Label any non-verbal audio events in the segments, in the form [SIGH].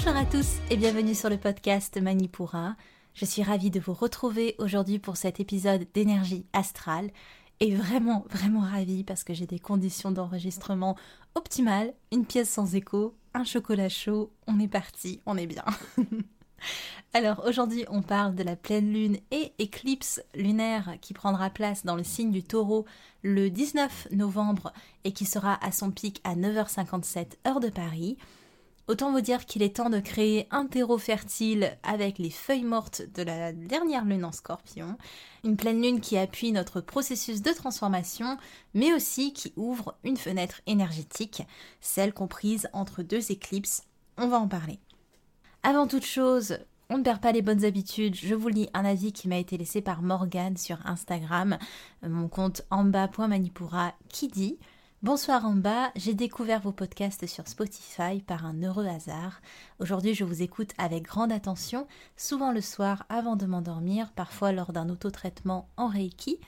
Bonjour à tous et bienvenue sur le podcast Manipura. Je suis ravie de vous retrouver aujourd'hui pour cet épisode d'énergie astrale et vraiment, vraiment ravie parce que j'ai des conditions d'enregistrement optimales, une pièce sans écho, un chocolat chaud, on est parti, on est bien. [LAUGHS] Alors aujourd'hui on parle de la pleine lune et éclipse lunaire qui prendra place dans le signe du taureau le 19 novembre et qui sera à son pic à 9h57 heure de Paris. Autant vous dire qu'il est temps de créer un terreau fertile avec les feuilles mortes de la dernière lune en scorpion, une pleine lune qui appuie notre processus de transformation, mais aussi qui ouvre une fenêtre énergétique, celle comprise entre deux éclipses. On va en parler. Avant toute chose, on ne perd pas les bonnes habitudes. Je vous lis un avis qui m'a été laissé par Morgane sur Instagram, mon compte amba.manipura, qui dit Bonsoir en bas, j'ai découvert vos podcasts sur Spotify par un heureux hasard. Aujourd'hui je vous écoute avec grande attention, souvent le soir avant de m'endormir, parfois lors d'un autotraitement en Reiki.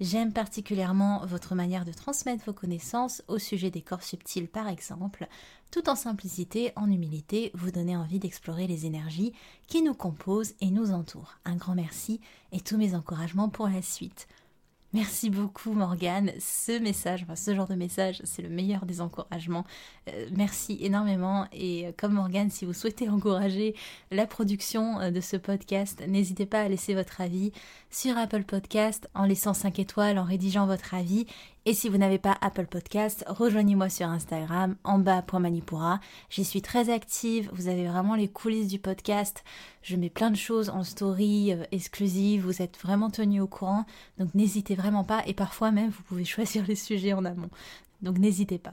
J'aime particulièrement votre manière de transmettre vos connaissances au sujet des corps subtils par exemple, tout en simplicité, en humilité, vous donnez envie d'explorer les énergies qui nous composent et nous entourent. Un grand merci et tous mes encouragements pour la suite. Merci beaucoup Morgane. Ce message, enfin, ce genre de message, c'est le meilleur des encouragements. Euh, merci énormément. Et euh, comme Morgane, si vous souhaitez encourager la production euh, de ce podcast, n'hésitez pas à laisser votre avis sur Apple Podcast en laissant 5 étoiles, en rédigeant votre avis et si vous n'avez pas Apple Podcast, rejoignez-moi sur Instagram, en bas.manipura. J'y suis très active, vous avez vraiment les coulisses du podcast. Je mets plein de choses en story euh, exclusive, vous êtes vraiment tenus au courant. Donc n'hésitez vraiment pas, et parfois même vous pouvez [LAUGHS] choisir les sujets en amont. Donc n'hésitez pas.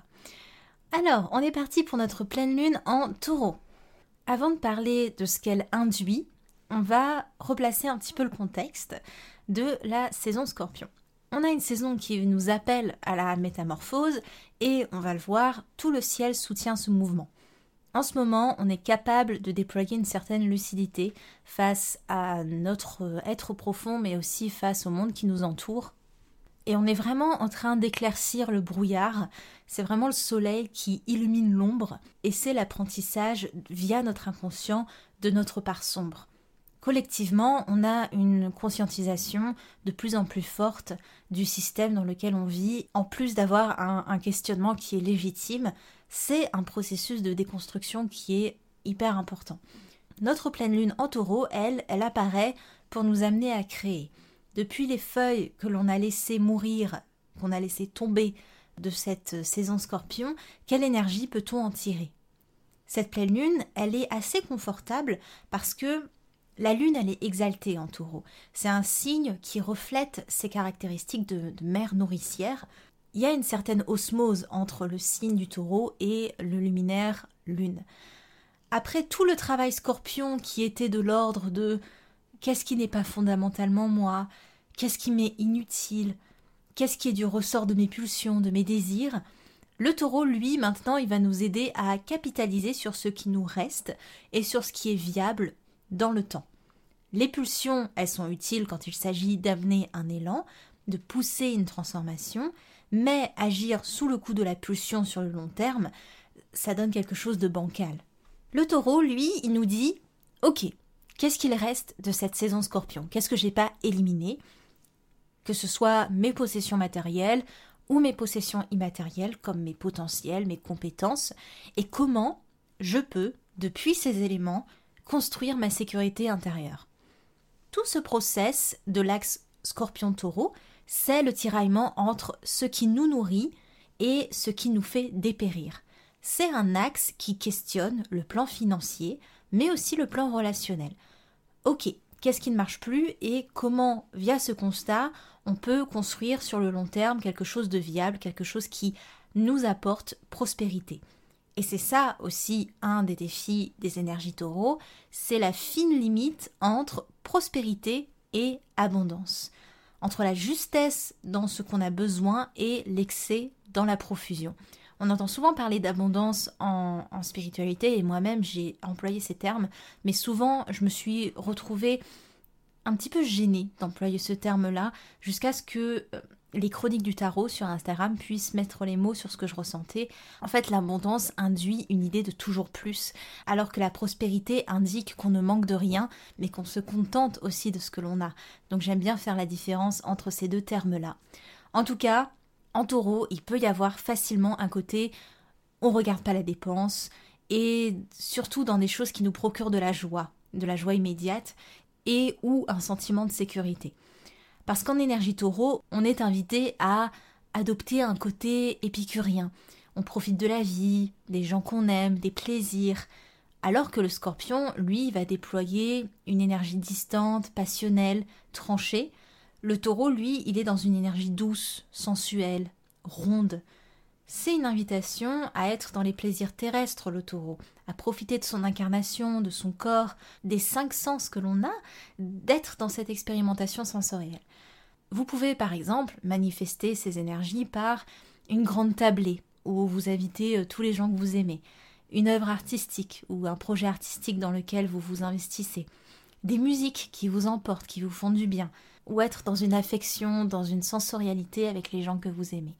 Alors, on est parti pour notre pleine lune en taureau. Avant de parler de ce qu'elle induit, on va replacer un petit peu le contexte de la saison scorpion on a une saison qui nous appelle à la métamorphose et on va le voir, tout le ciel soutient ce mouvement. En ce moment, on est capable de déployer une certaine lucidité face à notre être profond, mais aussi face au monde qui nous entoure. Et on est vraiment en train d'éclaircir le brouillard. C'est vraiment le soleil qui illumine l'ombre, et c'est l'apprentissage via notre inconscient de notre part sombre collectivement, on a une conscientisation de plus en plus forte du système dans lequel on vit, en plus d'avoir un, questionnement qui est légitime, c'est un processus de déconstruction qui est hyper important. Notre pleine lune en taureau, elle, elle apparaît pour nous amener à créer. Depuis les feuilles que l'on a laissées mourir, qu'on a laissé tomber de cette saison scorpion, quelle énergie peut-on en tirer? Cette pleine lune, elle est assez confortable parce que la lune, elle est exaltée en taureau. C'est un signe qui reflète ses caractéristiques de, mère nourricière. Il y a une certaine osmose entre le signe du taureau et le luminaire lune. Après tout le travail scorpion qui était de l'ordre de qu'est-ce qui n'est pas fondamentalement moi, qu'est-ce qui m'est inutile, qu'est-ce qui est du ressort de mes pulsions, de mes désirs, le taureau, lui, maintenant, il va nous aider à capitaliser sur ce qui nous reste et sur ce qui est viable dans le temps. Les pulsions, elles sont utiles quand il s'agit d'amener un élan, de pousser une transformation, mais agir sous le coup de la pulsion sur le long terme, ça donne quelque chose de bancal. Le taureau, lui, il nous dit Ok, qu'est-ce qu'il reste de cette saison scorpion? Qu'est-ce que j'ai pas éliminé? Que ce soit mes possessions matérielles ou mes possessions immatérielles, comme mes potentiels, mes compétences, et comment je peux, depuis ces éléments, construire ma sécurité intérieure. Tout ce process de l'axe scorpion-taureau, c'est le tiraillement entre ce qui nous nourrit et ce qui nous fait dépérir. c'est un axe qui questionne le plan financier, mais aussi le plan relationnel. Ok, qu'est-ce qui ne marche plus et comment, via ce constat, on peut construire sur le long terme quelque chose de viable, quelque chose qui nous apporte prospérité. Et c'est ça aussi un des défis des énergies taureaux, c'est la fine limite entre prospérité et abondance, entre la justesse dans ce qu'on a besoin et l'excès dans la profusion. On entend souvent parler d'abondance en, spiritualité et moi-même j'ai employé ces termes, mais souvent je me suis retrouvée un petit peu gênée d'employer ce terme-là jusqu'à ce que euh, les chroniques du tarot sur Instagram puissent mettre les mots sur ce que je ressentais. En fait, l'abondance induit une idée de toujours plus, alors que la prospérité indique qu'on ne manque de rien, mais qu'on se contente aussi de ce que l'on a. Donc j'aime bien faire la différence entre ces deux termes-là. En tout cas, en taureau, il peut y avoir facilement un côté on regarde pas la dépense, et surtout dans des choses qui nous procurent de la joie, de la joie immédiate, et ou un sentiment de sécurité. Parce qu'en énergie taureau, on est invité à adopter un côté épicurien. On profite de la vie, des gens qu'on aime, des plaisirs. Alors que le scorpion, lui, va déployer une énergie distante, passionnelle, tranchée. Le taureau, lui, il est dans une énergie douce, sensuelle, ronde. C'est une invitation à être dans les plaisirs terrestres, le taureau, à profiter de son incarnation, de son corps, des cinq sens que l'on a, d'être dans cette expérimentation sensorielle. Vous pouvez par exemple manifester ces énergies par une grande tablée où vous invitez euh, tous les gens que vous aimez, une œuvre artistique ou un projet artistique dans lequel vous vous investissez, des musiques qui vous emportent, qui vous font du bien, ou être dans une affection, dans une sensorialité avec les gens que vous aimez.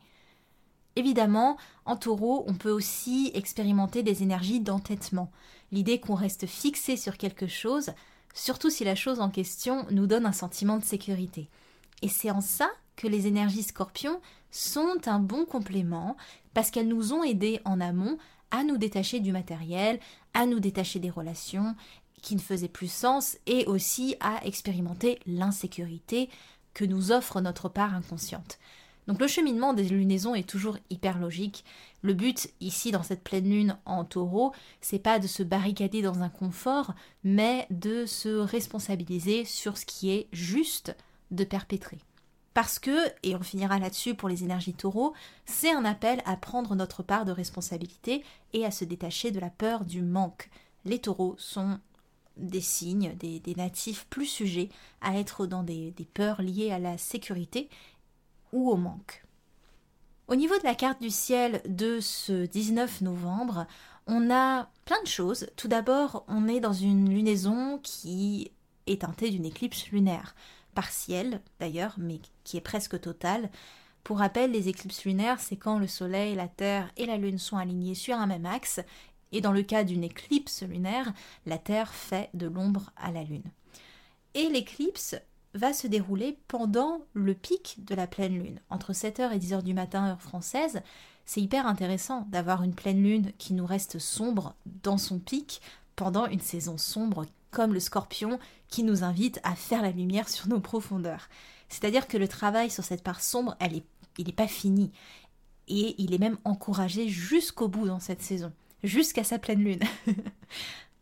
Évidemment, en taureau, on peut aussi expérimenter des énergies d'entêtement, l'idée qu'on reste fixé sur quelque chose, surtout si la chose en question nous donne un sentiment de sécurité. Et c'est en ça que les énergies scorpions sont un bon complément, parce qu'elles nous ont aidés en amont à nous détacher du matériel, à nous détacher des relations qui ne faisaient plus sens, et aussi à expérimenter l'insécurité que nous offre notre part inconsciente. Donc le cheminement des lunaisons est toujours hyper logique. Le but ici dans cette pleine lune en taureau, c'est pas de se barricader dans un confort, mais de se responsabiliser sur ce qui est juste de perpétrer. Parce que, et on finira là-dessus pour les énergies taureaux, c'est un appel à prendre notre part de responsabilité et à se détacher de la peur du manque. Les taureaux sont des signes, des, natifs plus sujets à être dans des peurs liées à la sécurité ou au manque. Au niveau de la carte du ciel de ce 19 novembre, on a plein de choses. Tout d'abord, on est dans une lunaison qui est teintée d'une éclipse lunaire, partielle d'ailleurs, mais qui est presque totale. Pour rappel, les éclipses lunaires, c'est quand le Soleil, la Terre et la Lune sont alignés sur un même axe, et dans le cas d'une éclipse lunaire, la Terre fait de l'ombre à la Lune. Et l'éclipse va se dérouler pendant le pic de la pleine lune, entre 7h et 10h du matin heure française. C'est hyper intéressant d'avoir une pleine lune qui nous reste sombre dans son pic pendant une saison sombre comme le scorpion qui nous invite à faire la lumière sur nos profondeurs. C'est-à-dire que le travail sur cette part sombre, elle est, il n'est pas fini. Et il est même encouragé jusqu'au bout dans cette saison, jusqu'à sa pleine lune. [LAUGHS]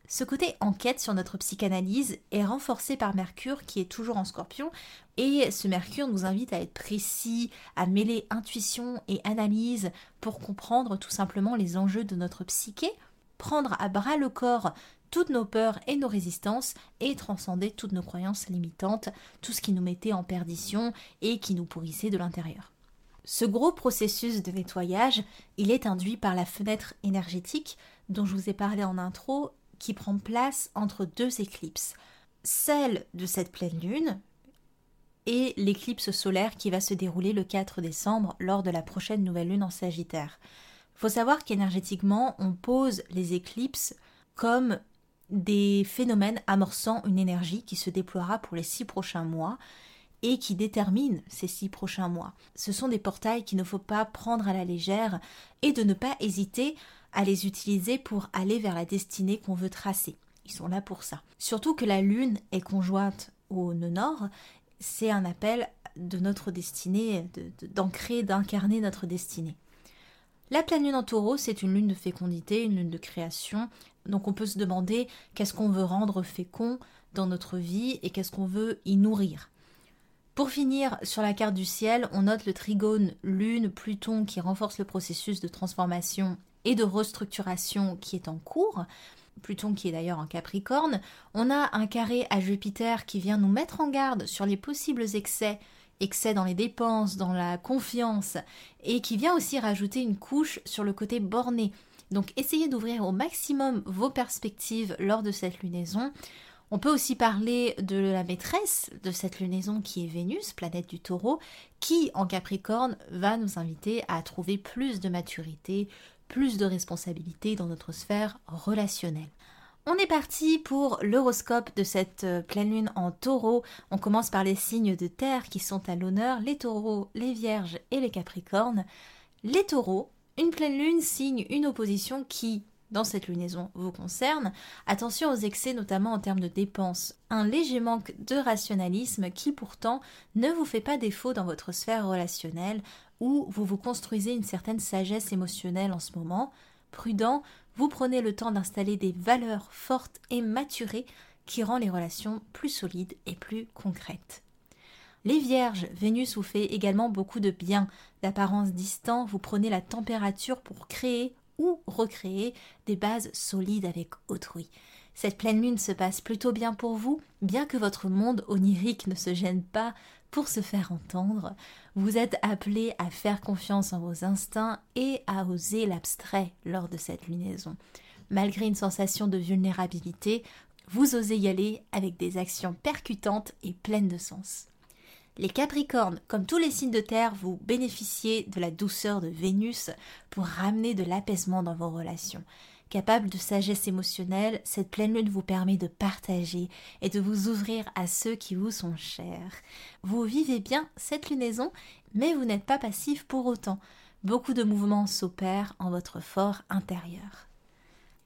Ce côté enquête sur notre psychanalyse est renforcé par Mercure qui est toujours en scorpion et ce Mercure nous invite à être précis, à mêler intuition et analyse pour comprendre tout simplement les enjeux de notre psyché, prendre à bras le corps toutes nos peurs et nos résistances et transcender toutes nos croyances limitantes, tout ce qui nous mettait en perdition et qui nous pourrissait de l'intérieur. Ce gros processus de nettoyage, il est induit par la fenêtre énergétique dont je vous ai parlé en intro qui prend place entre deux éclipses. Celle de cette pleine lune et l'éclipse solaire qui va se dérouler le 4 décembre lors de la prochaine nouvelle lune en Sagittaire. Faut savoir qu'énergétiquement, on pose les éclipses comme des phénomènes amorçant une énergie qui se déploiera pour les six prochains mois et qui détermine ces six prochains mois. Ce sont des portails qu'il ne faut pas prendre à la légère et de ne pas hésiter à les utiliser pour aller vers la destinée qu'on veut tracer. Ils sont là pour ça. Surtout que la Lune est conjointe au nœud nord, c'est un appel de notre destinée, d'ancrer, d'incarner notre destinée. La pleine lune en taureau, c'est une lune de fécondité, une lune de création. Donc on peut se demander qu'est-ce qu'on veut rendre fécond dans notre vie et qu'est-ce qu'on veut y nourrir. Pour finir, sur la carte du ciel, on note le trigone Lune-Pluton qui renforce le processus de transformation et de restructuration qui est en cours. Pluton qui est d'ailleurs en Capricorne. On a un carré à Jupiter qui vient nous mettre en garde sur les possibles excès, excès dans les dépenses, dans la confiance, et qui vient aussi rajouter une couche sur le côté borné. Donc essayez d'ouvrir au maximum vos perspectives lors de cette lunaison. On peut aussi parler de la maîtresse de cette lunaison qui est Vénus, planète du taureau, qui en Capricorne va nous inviter à trouver plus de maturité, plus de responsabilité dans notre sphère relationnelle. On est parti pour l'horoscope de cette euh, pleine lune en taureau. On commence par les signes de terre qui sont à l'honneur, les taureaux, les vierges et les capricornes. Les taureaux, une pleine lune signe une opposition qui, dans cette lunaison vous concerne. Attention aux excès, notamment en termes de dépenses. Un léger manque de rationalisme qui pourtant ne vous fait pas défaut dans votre sphère relationnelle où vous vous construisez une certaine sagesse émotionnelle en ce moment. Prudent, vous prenez le temps d'installer des valeurs fortes et maturées qui rend les relations plus solides et plus concrètes. Les vierges, Vénus vous fait également beaucoup de bien. D'apparence distant, vous prenez la température pour créer ou recréer des bases solides avec autrui. Cette pleine lune se passe plutôt bien pour vous, bien que votre monde onirique ne se gêne pas pour se faire entendre. Vous êtes appelé à faire confiance en vos instincts et à oser l'abstrait lors de cette lunaison. Malgré une sensation de vulnérabilité, vous osez y aller avec des actions percutantes et pleines de sens. Les Capricornes, comme tous les signes de terre, vous bénéficiez de la douceur de Vénus pour ramener de l'apaisement dans vos relations. Capable de sagesse émotionnelle, cette pleine lune vous permet de partager et de vous ouvrir à ceux qui vous sont chers. Vous vivez bien cette lunaison, mais vous n'êtes pas passif pour autant. Beaucoup de mouvements s'opèrent en votre fort intérieur.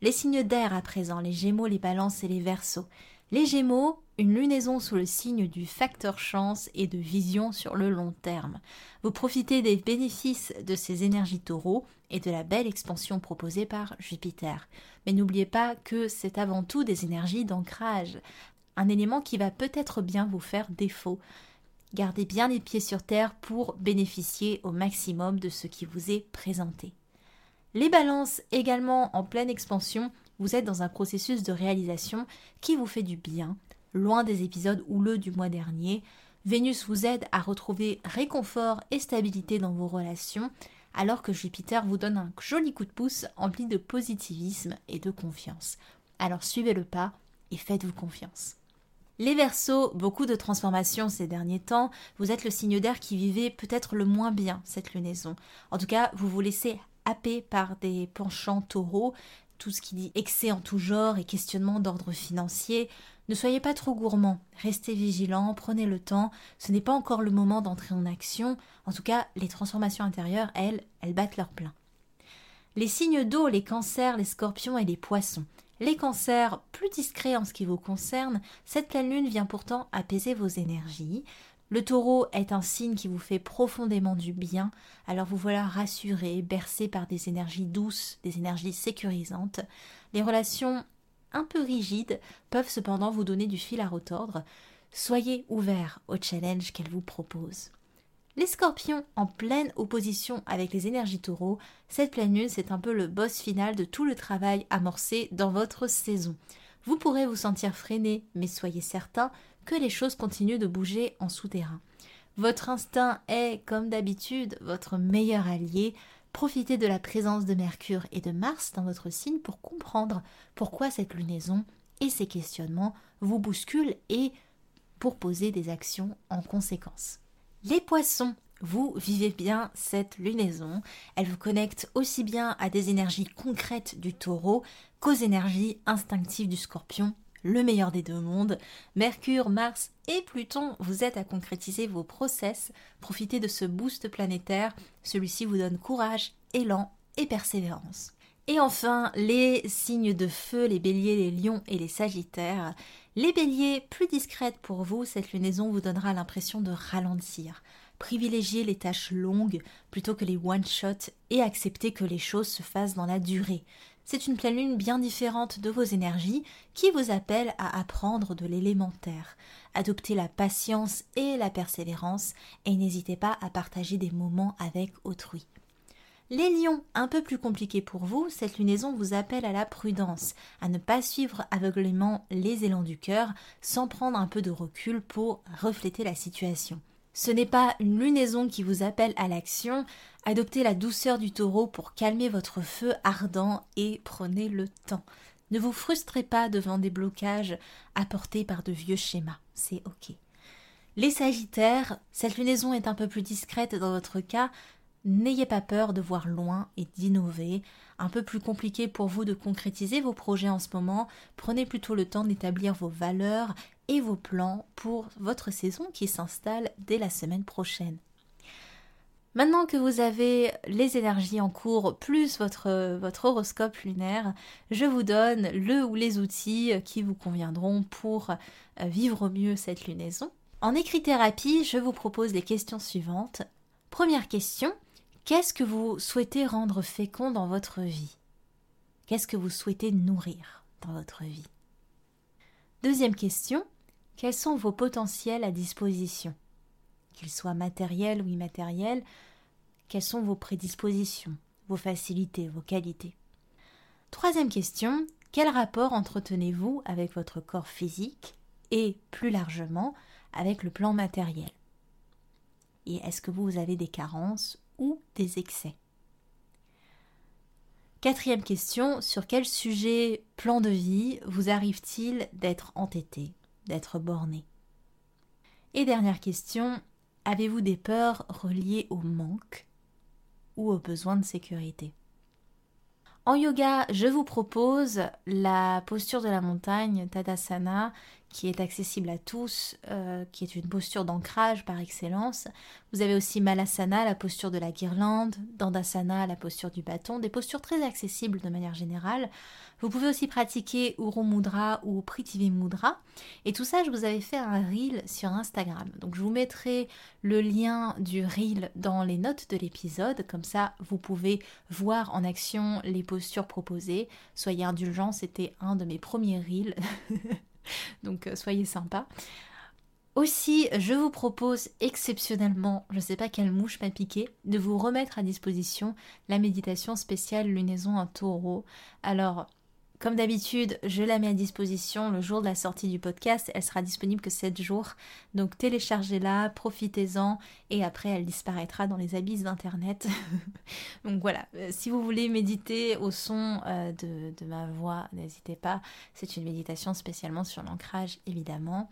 Les signes d'air à présent, les Gémeaux, les Balances et les Verseaux. Les Gémeaux, une lunaison sous le signe du facteur chance et de vision sur le long terme. Vous profitez des bénéfices de ces énergies taureaux et de la belle expansion proposée par Jupiter. Mais n'oubliez pas que c'est avant tout des énergies d'ancrage, un élément qui va peut-être bien vous faire défaut. Gardez bien les pieds sur terre pour bénéficier au maximum de ce qui vous est présenté. Les balances également en pleine expansion vous êtes dans un processus de réalisation qui vous fait du bien, loin des épisodes houleux du mois dernier. Vénus vous aide à retrouver réconfort et stabilité dans vos relations, alors que Jupiter vous donne un joli coup de pouce empli de positivisme et de confiance. Alors suivez le pas et faites-vous confiance. Les Verseaux, beaucoup de transformations ces derniers temps. Vous êtes le signe d'air qui vivait peut-être le moins bien cette lunaison. En tout cas, vous vous laissez happer par des penchants taureaux, tout ce qui dit excès en tout genre et questionnement d'ordre financier. Ne soyez pas trop gourmand, restez vigilant, prenez le temps, ce n'est pas encore le moment d'entrer en action, en tout cas les transformations intérieures, elles, elles battent leur plein. Les signes d'eau, les cancers, les scorpions et les poissons. Les cancers, plus discrets en ce qui vous concerne, cette pleine lune vient pourtant apaiser vos énergies. Le taureau est un signe qui vous fait profondément du bien, alors vous voilà rassuré, bercé par des énergies douces, des énergies sécurisantes. Les relations un peu rigides peuvent cependant vous donner du fil à retordre. Soyez ouvert au challenge qu'elle vous propose. Les scorpions en pleine opposition avec les énergies taureaux, cette pleine lune c'est un peu le boss final de tout le travail amorcé dans votre saison. Vous pourrez vous sentir freiné, mais soyez certain que les choses continuent de bouger en souterrain. Votre instinct est, comme d'habitude, votre meilleur allié. Profitez de la présence de Mercure et de Mars dans votre signe pour comprendre pourquoi cette lunaison et ces questionnements vous bousculent et pour poser des actions en conséquence. Les poissons, vous vivez bien cette lunaison. Elle vous connecte aussi bien à des énergies concrètes du taureau qu'aux énergies instinctives du scorpion le meilleur des deux mondes. Mercure, Mars et Pluton vous aident à concrétiser vos process. Profitez de ce boost planétaire. Celui-ci vous donne courage, élan et persévérance. Et enfin, les signes de feu, les béliers, les lions et les sagittaires. Les béliers, plus discrètes pour vous, cette lunaison vous donnera l'impression de ralentir. Privilégiez les tâches longues plutôt que les one-shots et acceptez que les choses se fassent dans la durée. C'est une pleine lune bien différente de vos énergies qui vous appelle à apprendre de l'élémentaire. Adoptez la patience et la persévérance et n'hésitez pas à partager des moments avec autrui. Les lions, un peu plus compliqué pour vous, cette lunaison vous appelle à la prudence, à ne pas suivre aveuglément les élans du cœur sans prendre un peu de recul pour refléter la situation. Ce n'est pas une lunaison qui vous appelle à l'action, adoptez la douceur du taureau pour calmer votre feu ardent et prenez le temps. Ne vous frustrez pas devant des blocages apportés par de vieux schémas, c'est ok. Les Sagittaires, cette lunaison est un peu plus discrète dans votre cas, N'ayez pas peur de voir loin et d'innover. Un peu plus compliqué pour vous de concrétiser vos projets en ce moment. Prenez plutôt le temps d'établir vos valeurs et vos plans pour votre saison qui s'installe dès la semaine prochaine. Maintenant que vous avez les énergies en cours plus votre, horoscope lunaire, je vous donne le ou les outils qui vous conviendront pour euh, vivre au mieux cette lunaison. En écrit-thérapie, je vous propose les questions suivantes. Première question, Qu'est-ce que vous souhaitez rendre fécond dans votre vie? Qu'est-ce que vous souhaitez nourrir dans votre vie? Deuxième question, quels sont vos potentiels à disposition? Qu'ils soient matériels ou immatériels, quelles sont vos prédispositions, vos facilités, vos qualités? Troisième question, quel rapport entretenez-vous avec votre corps physique et, plus largement, avec le plan matériel? Et est-ce que vous avez des carences des excès. Quatrième question, sur quel sujet, plan de vie, vous arrive-t-il d'être entêté, d'être borné? Et dernière question, avez-vous des peurs reliées au manque ou aux besoins de sécurité? En yoga, je vous propose la posture de la montagne, Tadasana, qui est accessible à tous, euh, qui est une posture d'ancrage par excellence. Vous avez aussi Malasana, la posture de la guirlande, Dandasana, la posture du bâton, des postures très accessibles de manière générale. Vous pouvez aussi pratiquer Uru Mudra ou Prithvi Mudra. Et tout ça, je vous avais fait un reel sur Instagram. Donc je vous mettrai le lien du reel dans les notes de l'épisode. Comme ça, vous pouvez voir en action les postures proposées. Soyez indulgents, c'était un de mes premiers reels. [LAUGHS] [LAUGHS] Donc euh, soyez sympa. Aussi, je vous propose exceptionnellement, je ne sais pas quelle mouche m'a piqué, de vous remettre à disposition la méditation spéciale lunaison en taureau. Alors, comme d'habitude, je la mets à disposition le jour de la sortie du podcast. Elle sera disponible que 7 jours. Donc téléchargez-la, profitez-en et après elle disparaîtra dans les abysses d'Internet. [LAUGHS] Donc voilà, euh, si vous voulez méditer au son euh, de, de ma voix, n'hésitez pas. C'est une méditation spécialement sur l'ancrage évidemment.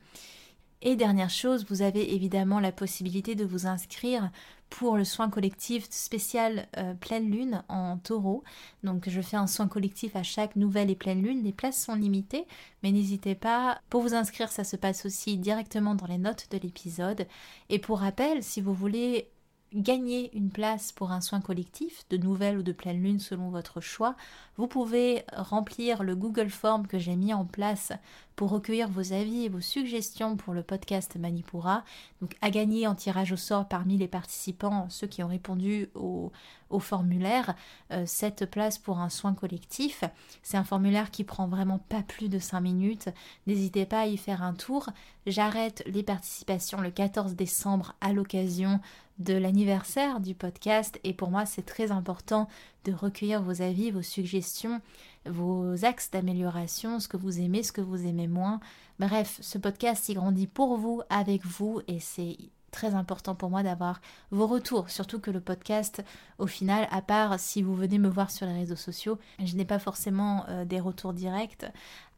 Et dernière chose, vous avez évidemment la possibilité de vous inscrire pour le soin collectif spécial euh, pleine lune en taureau. Donc je fais un soin collectif à chaque nouvelle et pleine lune. Les places sont limitées, mais n'hésitez pas. Pour vous inscrire, ça se passe aussi directement dans les notes de l'épisode. Et pour rappel, si vous voulez gagner une place pour un soin collectif, de nouvelle ou de pleine lune selon votre choix, vous pouvez remplir le Google Form que j'ai mis en place pour recueillir vos avis et vos suggestions pour le podcast Manipura. Donc à gagner en tirage au sort parmi les participants, ceux qui ont répondu au, formulaire, euh, cette place pour un soin collectif. C'est un formulaire qui prend vraiment pas plus de 5 minutes. N'hésitez pas à y faire un tour. J'arrête les participations le 14 décembre à l'occasion de l'anniversaire du podcast et pour moi c'est très important de recueillir vos avis, vos suggestions, vos axes d'amélioration, ce que vous aimez, ce que vous aimez moins. Bref, ce podcast il grandit pour vous, avec vous et c'est très important pour moi d'avoir vos retours, surtout que le podcast, au final, à part si vous venez me voir sur les réseaux sociaux, je n'ai pas forcément euh, des retours directs.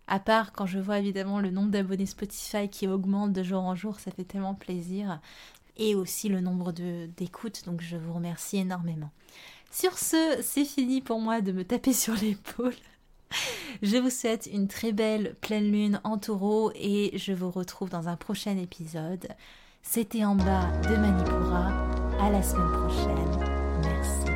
À part quand je vois évidemment le nombre d'abonnés Spotify qui augmente de jour en jour, ça fait tellement plaisir et aussi le nombre d'écoutes, donc je vous remercie énormément. Sur ce, c'est fini pour moi de me taper sur l'épaule. [LAUGHS] Je vous souhaite une très belle pleine lune en taureau et je vous retrouve dans un prochain épisode. C'était en bas de Manipura. À la semaine prochaine. Merci.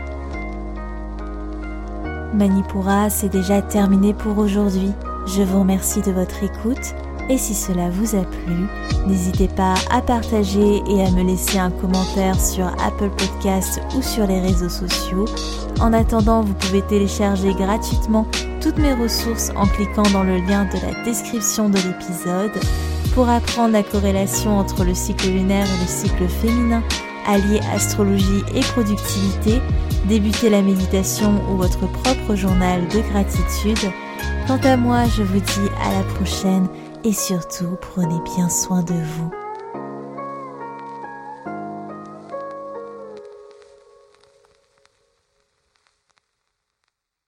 Manipura, c'est déjà terminé pour aujourd'hui. Je vous remercie de votre écoute Et si cela vous a plu, n'hésitez pas à partager et à me laisser un commentaire sur Apple Podcasts ou sur les réseaux sociaux. En attendant, vous pouvez télécharger gratuitement toutes mes ressources en cliquant dans le lien de la description de l'épisode pour apprendre la corrélation entre le cycle lunaire et le cycle féminin, allier astrologie et productivité, débuter la méditation ou votre propre journal de gratitude. Quant à moi, je vous dis à la prochaine et surtout prenez bien soin de vous.